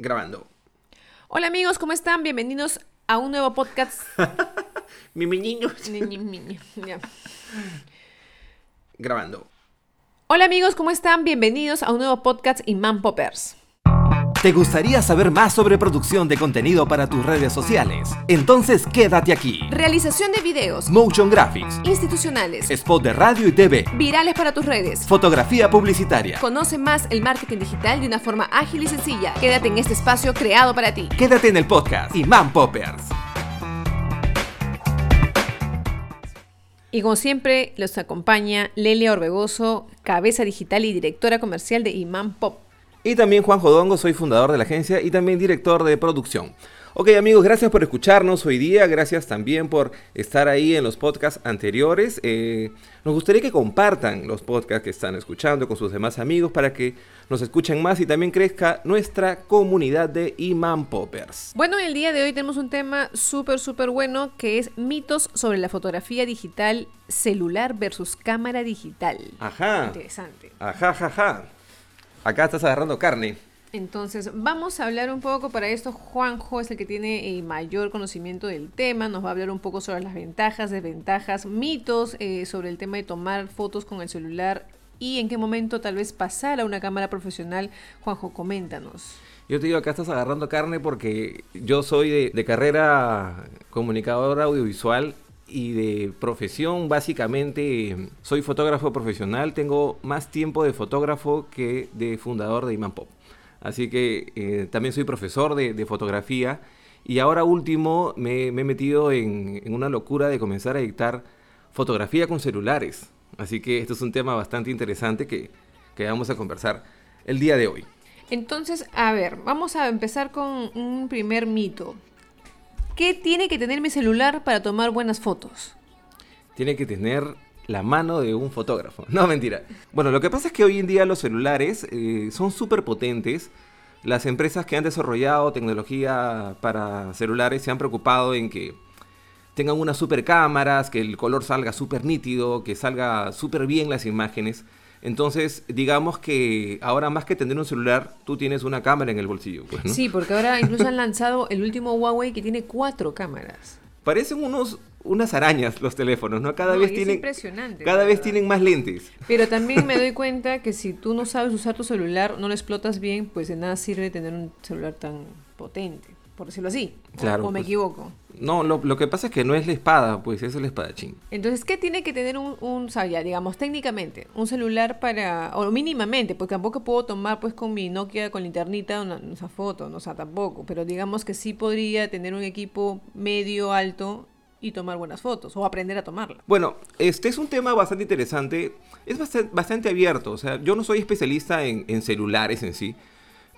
Grabando. Hola amigos, ¿cómo están? Bienvenidos a un nuevo podcast. Ya. Grabando. Hola amigos, ¿cómo están? Bienvenidos a un nuevo podcast Imán Poppers. ¿Te gustaría saber más sobre producción de contenido para tus redes sociales? Entonces quédate aquí. Realización de videos Motion Graphics, institucionales, spot de radio y TV, virales para tus redes. fotografía publicitaria. Conoce más el marketing digital de una forma ágil y sencilla. Quédate en este espacio creado para ti. Quédate en el podcast Imán Poppers. Y como siempre, los acompaña Lelia Orbegoso, cabeza digital y directora comercial de Imán Pop. Y también Juan Jodongo, soy fundador de la agencia y también director de producción. Ok amigos, gracias por escucharnos hoy día, gracias también por estar ahí en los podcasts anteriores. Eh, nos gustaría que compartan los podcasts que están escuchando con sus demás amigos para que nos escuchen más y también crezca nuestra comunidad de Imán Poppers. Bueno, el día de hoy tenemos un tema súper, súper bueno que es mitos sobre la fotografía digital celular versus cámara digital. Ajá. Interesante. Ajá, ajá. Acá estás agarrando carne. Entonces, vamos a hablar un poco para esto. Juanjo es el que tiene eh, mayor conocimiento del tema. Nos va a hablar un poco sobre las ventajas, desventajas, mitos eh, sobre el tema de tomar fotos con el celular y en qué momento tal vez pasar a una cámara profesional. Juanjo, coméntanos. Yo te digo, acá estás agarrando carne porque yo soy de, de carrera comunicador audiovisual y de profesión, básicamente, soy fotógrafo profesional. Tengo más tiempo de fotógrafo que de fundador de Iman Pop. Así que eh, también soy profesor de, fotografía. Y ahora último me, he metido en, en una locura de comenzar a dictar fotografía con celulares. Así que esto es un tema bastante interesante que, que vamos a conversar el día de hoy. Entonces, a ver, vamos a empezar con un primer mito. ¿Qué tiene que tener mi celular para tomar buenas fotos? tiene que tener la mano de un fotógrafo. No, mentira. Bueno, lo que pasa es que hoy en día los celulares eh, son súper potentes. Las empresas que han desarrollado tecnología para celulares se han preocupado en que tengan unas super cámaras, que el color salga súper nítido, que salga súper bien las imágenes. Entonces, digamos que ahora más que tener un celular, tú tienes una cámara en el bolsillo. Pues, ¿no? Sí, porque ahora incluso han lanzado el último Huawei que tiene cuatro cámaras. Parecen unos, unas arañas los teléfonos, ¿no? Cada No, vez tienen, cada vez tienen más lentes. Pero también me doy cuenta que si tú no sabes usar tu celular, no lo explotas bien, pues de nada sirve tener un celular tan potente, por decirlo así. O- Claro, o me pues. equivoco. No, lo, lo que pasa es que no es la espada, pues es el espadachín. Entonces, ¿qué tiene que tener un, ya, digamos, técnicamente, un celular para, o mínimamente, porque tampoco puedo tomar pues con mi Nokia, con linternita, una, esa foto, no, o sea, tampoco, pero digamos que sí podría tener un equipo medio alto y tomar buenas fotos, o aprender a tomarla. Bueno, este es un tema bastante interesante, es bastante, bastante abierto, o sea, yo no soy especialista en, en celulares en sí,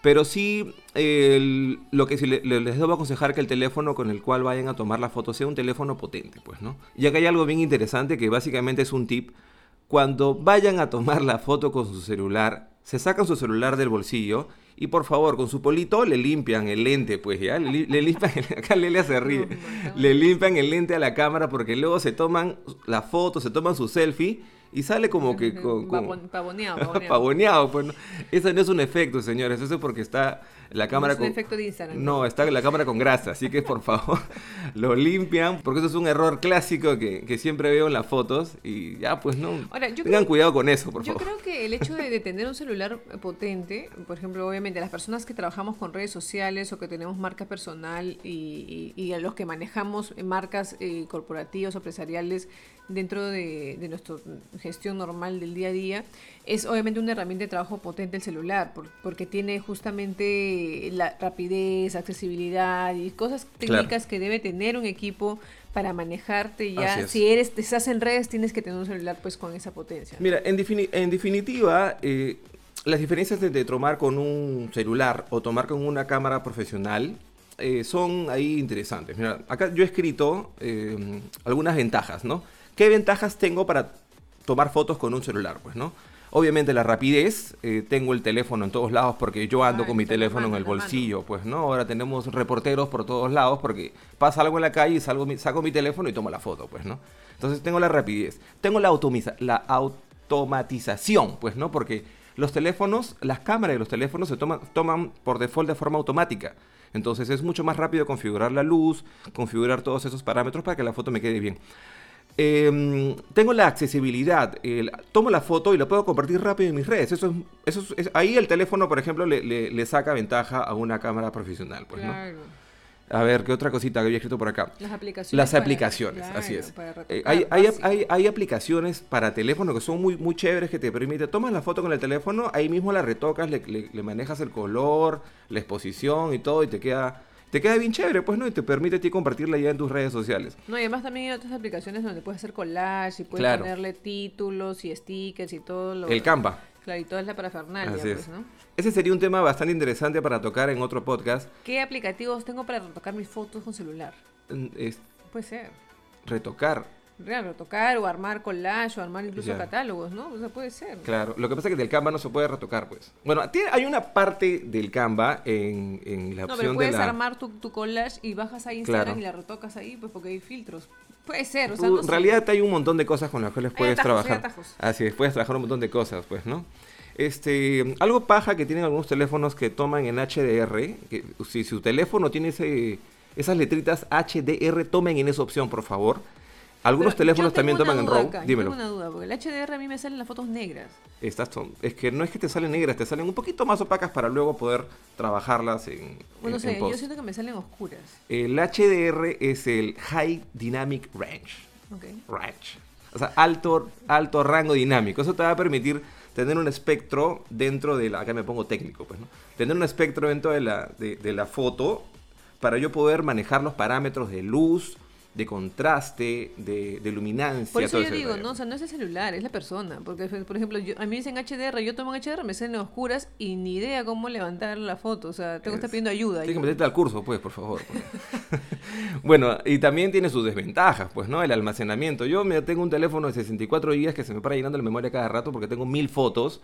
pero sí eh, el- lo que sí le- le- les debo aconsejar que el teléfono con el cual vayan a tomar la foto sea un teléfono potente, pues, ¿no? Y acá hay algo bien interesante que básicamente es un tip. Cuando vayan a tomar la foto con su celular, se sacan su celular del bolsillo y por favor, con su polito le limpian el lente, pues ya, le limpian, el- acá Lelia se ríe, le limpian el lente a la cámara porque luego se toman la foto, se toman su selfie y sale como que con- Pavon- Pavoneado, pavoneado. Pavoneado, pues no. Eso no es un efecto, señores. Eso es porque está la cámara es un con. efecto de Instagram. No, está la cámara con grasa. Así que por favor, lo limpian. Porque eso es un error clásico que, que siempre veo en las fotos. Y ya, pues no. Ahora, yo Tengan creo- cuidado con eso, por Yo favor. creo que el hecho de, de tener un celular potente, por ejemplo, obviamente las personas que trabajamos con redes sociales o que tenemos marca personal y, y- y a los que manejamos marcas eh, corporativas o empresariales dentro de, de nuestra gestión normal del día a día, es obviamente una herramienta de trabajo potente el celular, por- porque tiene justamente la rapidez, accesibilidad y cosas Claro. técnicas que debe tener un equipo para manejarte ya. Si eres, estás en redes, tienes que tener un celular pues con esa potencia. Mira, en, defini- en definitiva, eh, las diferencias de, de tomar con un celular o tomar con una cámara profesional eh, son ahí interesantes. Mira, acá yo he escrito eh, algunas ventajas, ¿no? ¿Qué ventajas tengo para tomar fotos con un celular? Pues, ¿no? Obviamente la rapidez, eh, tengo el teléfono en todos lados porque yo ando Ah, con mi teléfono en el mano. bolsillo, pues, ¿no? Ahora tenemos reporteros por todos lados porque pasa algo en la calle y salgo mi- saco mi teléfono y tomo la foto, pues, ¿no? Entonces tengo la rapidez, tengo la, la automatización, pues, ¿no? Porque los teléfonos, las cámaras de los teléfonos se toman, toman por default de forma automática. Entonces es mucho más rápido configurar la luz, configurar todos esos parámetros para que la foto me quede bien. Em, tengo la accesibilidad, el- tomo la foto y la puedo compartir rápido en mis redes. Eso es, eso es- es- ahí el teléfono, por ejemplo, le, le- le saca ventaja a una cámara profesional. Pues, ¿no? Claro. A ver, ¿qué otra cosita que había escrito por acá? Las aplicaciones. Las aplicaciones, así es. para Eh, hay, hay, básico. hay, hay aplicaciones para teléfono que son muy, muy chéveres que te permiten, tomas la foto con el teléfono, ahí mismo la retocas, le, le- le manejas el color, la exposición y todo y te queda, te queda bien chévere, pues, ¿no? Y te permite a ti compartirla ya en tus redes sociales. No, y además también hay otras aplicaciones donde puedes hacer collage y puedes Claro. ponerle títulos y stickers y todo lo... El Canva. Claro, y toda es la parafernalia, Así pues, es. ¿no? Ese sería un tema bastante interesante para tocar en otro podcast. ¿Qué aplicativos tengo para retocar mis fotos con celular? Mm, Es Puede ser. retocar. Real, retocar o armar collage o armar incluso catálogos, ¿no? O sea, puede ser. Claro, lo que pasa es que del Canva no se puede retocar, pues. Bueno, tiene- hay una parte del Canva en, en la No, opción pero de puedes la... armar tu, tu collage y bajas a Instagram Claro. y la retocas ahí, pues porque hay filtros. Puede ser, o sea, no en sé. realidad hay un montón de cosas con las cuales puedes atajos, trabajar. Así es, puedes trabajar un montón de cosas, pues, ¿no? Este, algo paja que tienen algunos teléfonos que toman en HDR, que si su teléfono tiene ese, esas letritas HDR, tomen en esa opción, por favor. Algunos Pero teléfonos también toman en RAW. acá, Dímelo. Tengo una duda, porque el HDR a mí me salen las fotos negras. Estas son, es que no es que te salen negras, te salen un poquito más opacas para luego poder trabajarlas en, Bueno, en- post. yo siento que me salen oscuras. El HDR es el High Dynamic Range. Ok. range. O sea, alto, alto rango dinámico. Eso te va a permitir tener un espectro dentro de la... Acá me pongo técnico, pues, ¿no? Tener un espectro dentro de la, de, de la foto para yo poder manejar los parámetros de luz, de contraste, de, de luminancia. Por eso todo yo digo, no, o sea, no es el celular, es la persona. Porque, por ejemplo, yo, a mí me dicen HDR, yo tomo HDR, me salen oscuras y ni idea cómo levantar la foto. O sea, tengo que estar Es- pidiendo ayuda. Tienes que meterte al curso, pues, por favor. pues. bueno, y también tiene sus desventajas, pues, ¿no? El almacenamiento. Yo me tengo un teléfono de 64 GB que se me para llenando la memoria cada rato porque tengo mil fotos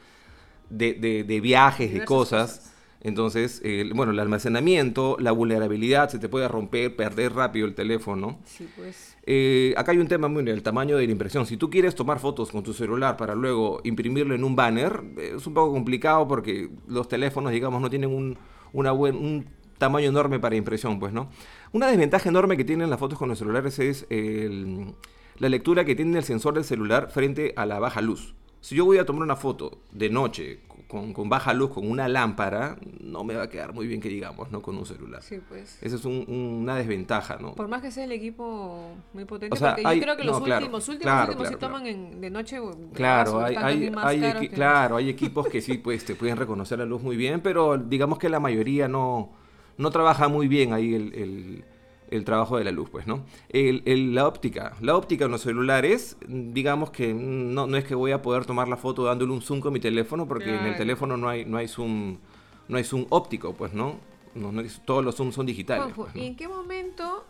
de, de- de viajes, de cosas. Entonces, el- bueno, el almacenamiento, la vulnerabilidad, se te puede romper, perder rápido el teléfono. Sí, pues. Eh, acá hay un tema muy el tamaño de la impresión. Si tú quieres tomar fotos con tu celular para luego imprimirlo en un banner, eh, es un poco complicado porque los teléfonos, digamos, no tienen un, una buen, un tamaño enorme para impresión, pues, ¿no? Una desventaja enorme que tienen las fotos con los celulares es el- la lectura que tiene el sensor del celular frente a la baja luz. Si yo voy a tomar una foto de noche con, con baja luz, con una lámpara, no me va a quedar muy bien que digamos, ¿no? Con un celular. Sí, pues. Esa es un- una desventaja, ¿no? Por más que sea el equipo muy potente, O sea, porque hay- yo creo que los no, claro, últimos, últimos, claro, últimos sí toman en- de noche. Claro, hay, hay, hay equi- claro, hay equipos que sí, pues te pueden reconocer la luz muy bien, pero digamos que la mayoría no, no trabaja muy bien ahí el, el- el trabajo de la luz, pues, ¿no? El- el- la óptica, la óptica en los celulares, digamos que no, no es que voy a poder tomar la foto dándole un zoom con mi teléfono, porque en el teléfono no hay, no hay zoom, no hay zoom óptico, pues, ¿no? No- no es- todos los zooms son digitales. Pues, ¿no? ¿y en qué momento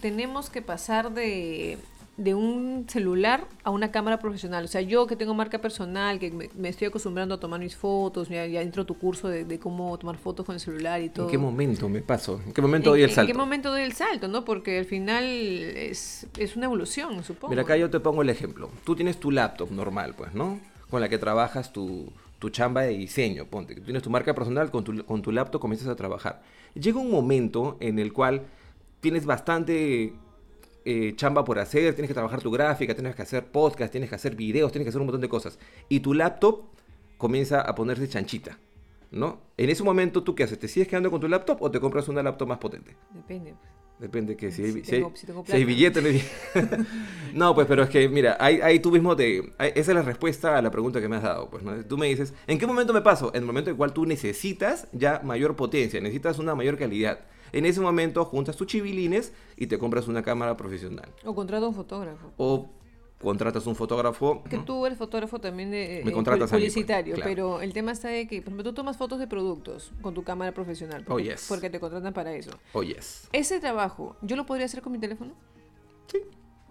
tenemos que pasar de, de un celular a una cámara profesional? O sea, yo que tengo marca personal, que me, me estoy acostumbrando a tomar mis fotos, ya, ya entro a tu curso de, de cómo tomar fotos con el celular y todo. ¿En qué momento me paso? ¿En qué momento ¿En, doy el en salto? qué momento doy el salto, no? Porque al final es, es una evolución, supongo. Mira, acá yo te pongo el ejemplo. Tú tienes tu laptop normal, pues, ¿no? Con la que trabajas tu, tu chamba de diseño, ponte. Tú tienes tu marca personal, con tu, con tu laptop comienzas a trabajar. Llega un momento en el cual tienes bastante eh, chamba por hacer, tienes que trabajar tu gráfica, tienes que hacer podcast, tienes que hacer videos, tienes que hacer un montón de cosas. Y tu laptop comienza a ponerse chanchita, ¿no? En ese momento, ¿tú qué haces? ¿Te sigues quedando con tu laptop o te compras una laptop más potente? Depende. pues. Depende que si Si hay- tengo- si tengo si hay plata. billete. no pues, pero es que, mira, ahí, ahí tú mismo te... ahí- Esa es la respuesta a la pregunta que me has dado, pues, ¿no? Tú me dices, ¿en qué momento me paso? En el momento en el cual tú necesitas ya mayor potencia, necesitas una mayor calidad. En ese momento juntas tus chivilines y te compras una cámara profesional. O contrato a un fotógrafo. O contratas un fotógrafo. Que tú eres fotógrafo también de Me eh, contratas mí, pues, publicitario, claro. pero el tema está de que, por ejemplo, tú tomas fotos de productos con tu cámara profesional, porque, Oh, yes. porque te contratan para eso. Oh, yes. Ese trabajo, ¿yo lo podría hacer con mi teléfono? Sí.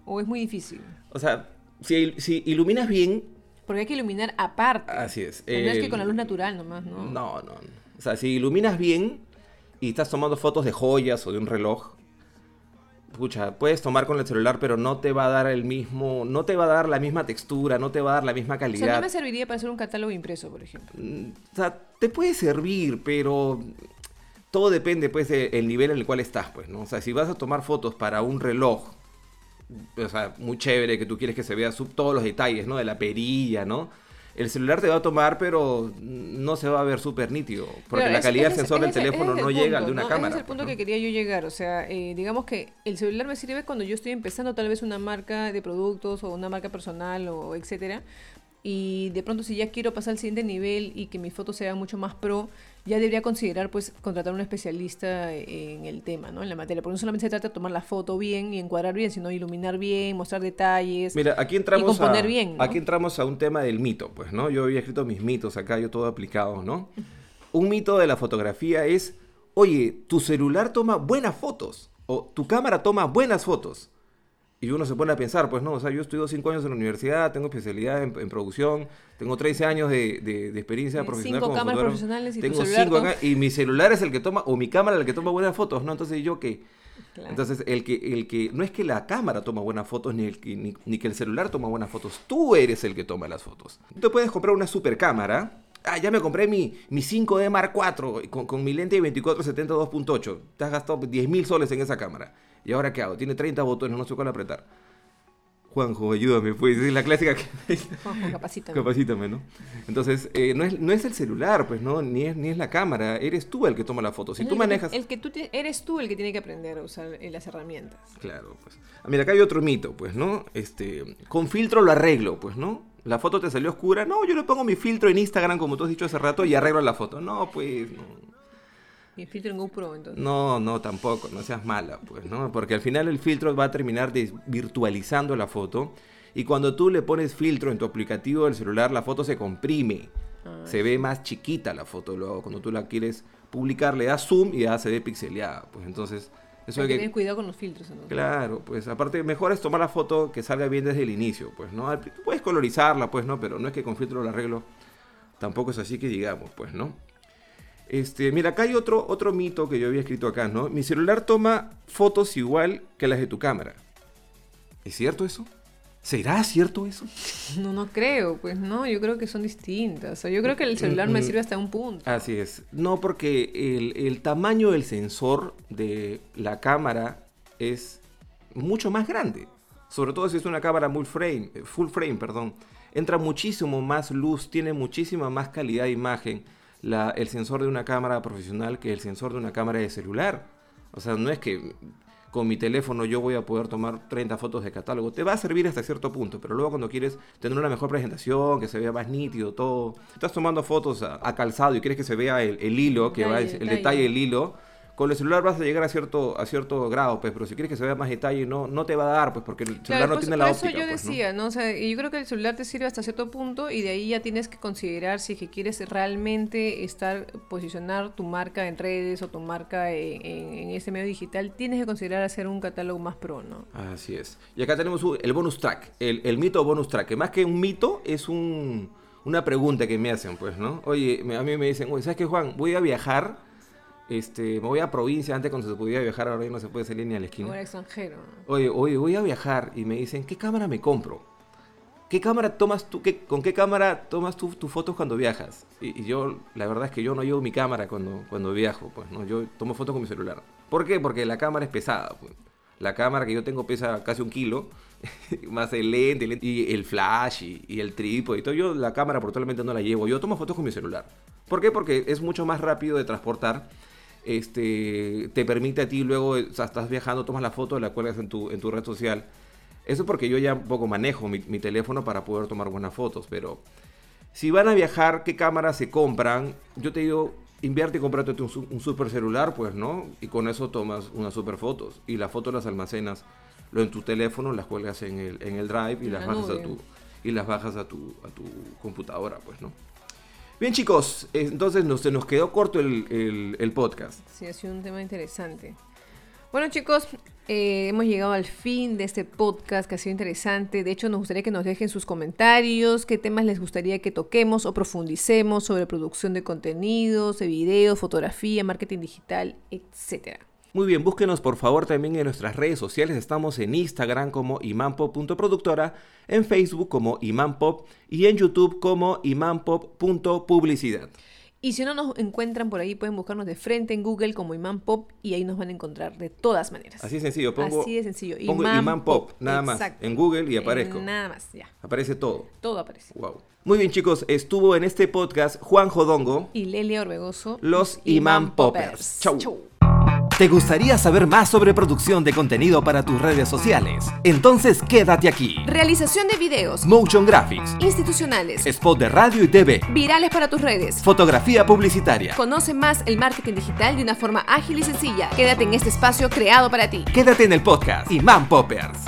¿O es muy difícil? O sea, si, si iluminas bien, Porque hay que iluminar aparte. así es. No es que con la luz natural nomás, ¿no? No, no. O sea, si iluminas bien y estás tomando fotos de joyas o de un reloj, pucha, puedes tomar con el celular, pero no te va a dar el mismo, no te va a dar la misma textura, no te va a dar la misma O sea, calidad. no me serviría para hacer un catálogo impreso, por ejemplo. Mm, O sea, te puede servir, pero todo depende, pues, del nivel en el cual estás, pues, ¿no? O sea, si vas a tomar fotos para un reloj, o sea, muy chévere, que tú quieres que se vea sub- todos los detalles, ¿no? De la perilla, ¿no? El celular te va a tomar, pero no se va a ver súper nítido, porque la calidad del sensor del teléfono no llega al de una ¿no? cámara. Ese es el punto pues, que quería yo llegar. O sea, eh, digamos que el celular me sirve cuando yo estoy empezando tal vez una marca de productos o una marca personal o etcétera. Y de pronto si ya quiero pasar al siguiente nivel y que mi foto sea mucho más pro, ya debería considerar pues contratar a un especialista en el tema, ¿no? En la materia. Porque no solamente se trata de tomar la foto bien y encuadrar bien, sino iluminar bien, mostrar detalles. Mira, aquí entramos, y componer a, bien, ¿no? aquí entramos a un tema del mito, pues, ¿no? Yo había escrito mis mitos acá, yo todo aplicado, ¿no? Un mito de la fotografía es, oye, tu celular toma buenas fotos, o tu cámara toma buenas fotos. Y uno se pone a pensar, pues no, o sea, yo estudio cinco años en la universidad, tengo especialidad en, en producción, tengo 13 años de, de- de experiencia profesional cinco como cámaras fotógrafo. profesionales y tu tengo celular cinco y mi celular es el que toma, o mi cámara es el que toma buenas fotos, ¿no? Entonces yo que... Claro. Entonces, el que, el que, no es que la cámara toma buenas fotos, ni, el que, ni, ni que el celular toma buenas fotos, tú eres el que toma las fotos. Tú puedes comprar una super cámara. Ah, ya me compré mi, mi 5D Mark IV con, con mi lente 2470 2.8. Te has gastado 10 mil soles en esa cámara. ¿Y ahora qué hago? Tiene 30 botones, no sé cuál apretar. Juanjo, ayúdame, pues, es la clásica que... Juanjo, capacítame. Capacítame, ¿no? Entonces, eh, no, es, no es el celular, pues, ¿no? Ni es, ni es la cámara, eres tú el que toma la foto. Si Es tú el que- manejas... El que tú eres tú el que tiene que aprender a usar eh, las herramientas. Claro, pues. Ah, Mira, acá hay otro mito, pues, ¿no? Este, con filtro lo arreglo, pues, ¿no? La foto te salió oscura. No, yo le pongo mi filtro en Instagram, como tú has dicho hace rato, y arreglo la foto. No, pues, no. El filtro en GoPro, entonces. No, no, tampoco, no seas mala, pues, ¿no? Porque al final el filtro va a terminar desvirtualizando la foto. Y cuando tú le pones filtro en tu aplicativo del celular, la foto se comprime. Ah, se ve más chiquita la foto. Luego, cuando tú la quieres publicar, le das zoom y ya se ve pixeleada. Pues entonces, eso Hay que que tener cuidado con los filtros. Claro, pues aparte mejor es tomar la foto que salga bien desde el inicio, pues, ¿no? Puedes colorizarla, pues, ¿no? Pero no es que con filtro la arreglo. Tampoco es así que digamos, pues, ¿no? Este, mira, acá hay otro, otro mito que yo había escrito acá, ¿no? Mi celular toma fotos igual que las de tu cámara. ¿Es cierto eso? ¿Será cierto eso? No, no creo, pues no, yo creo que son distintas. O sea, yo creo que el celular me Mm, sirve hasta un punto. Así es. No, porque el, el tamaño del sensor de la cámara es mucho más grande. Sobre todo si es una cámara full frame, eh, full frame, perdón. Entra muchísimo más luz, tiene muchísima más calidad de imagen la- el sensor de una cámara profesional que el sensor de una cámara de celular. O sea, no es que con mi teléfono yo voy a poder tomar 30 fotos de catálogo. Te va a servir hasta cierto punto, pero luego cuando quieres tener una mejor presentación, que se vea más nítido, todo. Estás tomando fotos a, a calzado y quieres que se vea el, el hilo, que va, Detalle, el detalle del hilo. Con el celular vas a llegar a cierto, a cierto grado, pues, pero si quieres que se vea más detalle, no, no te va a dar, pues, porque el celular Claro, no pues, tiene por la eso óptica. yo pues, ¿no? decía, ¿no? O sea, y yo creo que el celular te sirve hasta cierto punto y de ahí ya tienes que considerar si es que quieres realmente estar, posicionar tu marca en redes o tu marca en, en- en ese medio digital, tienes que considerar hacer un catálogo más pro, ¿no? Así es. Y acá tenemos el bonus track, el, el mito bonus track, que más que un mito es un, una pregunta que me hacen, pues, ¿no? Oye, a mí me dicen, oye, ¿sabes qué, Juan? Voy a viajar, este, me voy a provincia, antes cuando se podía viajar, ahora ya no se puede salir ni a la esquina. Ahora extranjero. Oye, oye, voy a viajar y me dicen, ¿qué cámara me compro? ¿Qué cámara tomas tú? qué- ¿Con qué cámara tomas tus fotos cuando viajas? Y, y yo, la verdad es que yo no llevo mi cámara cuando, cuando viajo, pues, ¿no? Yo tomo fotos con mi celular. ¿Por qué? Porque la cámara es pesada, pues. La cámara que yo tengo pesa casi un kilo, más el lente, el lente, y el flash y, y el trípode y todo. Yo la cámara probablemente no la llevo. Yo tomo fotos con mi celular. ¿Por qué? Porque es mucho más rápido de transportar este, te permite a ti luego, o sea, estás viajando, tomas la foto, la cuelgas en tu, en tu red social. Eso porque yo ya un poco manejo mi, mi teléfono para poder tomar buenas fotos, pero si van a viajar, ¿qué cámaras se compran? Yo te digo, invierte y cómprate un, su- un super celular, pues, ¿no? Y con eso tomas unas super fotos. Y las fotos las almacenas lo en tu teléfono, las cuelgas en el, en el drive y las la bajas a tu y las bajas a tu, a tu computadora, pues, ¿no? Bien, chicos, entonces se nos quedó corto el, el- el podcast. Sí, ha sido un tema interesante. Bueno, chicos, eh, hemos llegado al fin de este podcast que ha sido interesante. De hecho, nos gustaría que nos dejen sus comentarios, qué temas les gustaría que toquemos o profundicemos sobre producción de contenidos, de videos, fotografía, marketing digital, etcétera. Muy bien, búsquenos por favor también en nuestras redes sociales. Estamos en Instagram como imanpop.productora, en Facebook como imanpop y en YouTube como imanpop.publicidad. Y si no nos encuentran por ahí, pueden buscarnos de frente en Google como Imán Pop y ahí nos van a encontrar de todas maneras. Así de sencillo, pongo, Así de sencillo. pongo Imán, Pop, nada más, Exacto. en Google y aparezco. nada más, ya. Aparece todo. Todo aparece. Wow. Muy bien chicos, estuvo en este podcast Juan Jodongo. Y Lelia Orbegoso. Los Imán Poppers. Chau. ¿Te gustaría saber más sobre producción de contenido para tus redes sociales? Entonces quédate aquí. Realización de videos Motion Graphics, institucionales, spot de radio y TV, virales para tus redes. fotografía publicitaria. Conoce más el marketing digital de una forma ágil y sencilla. Quédate en este espacio creado para ti. Quédate en el podcast Imán Poppers.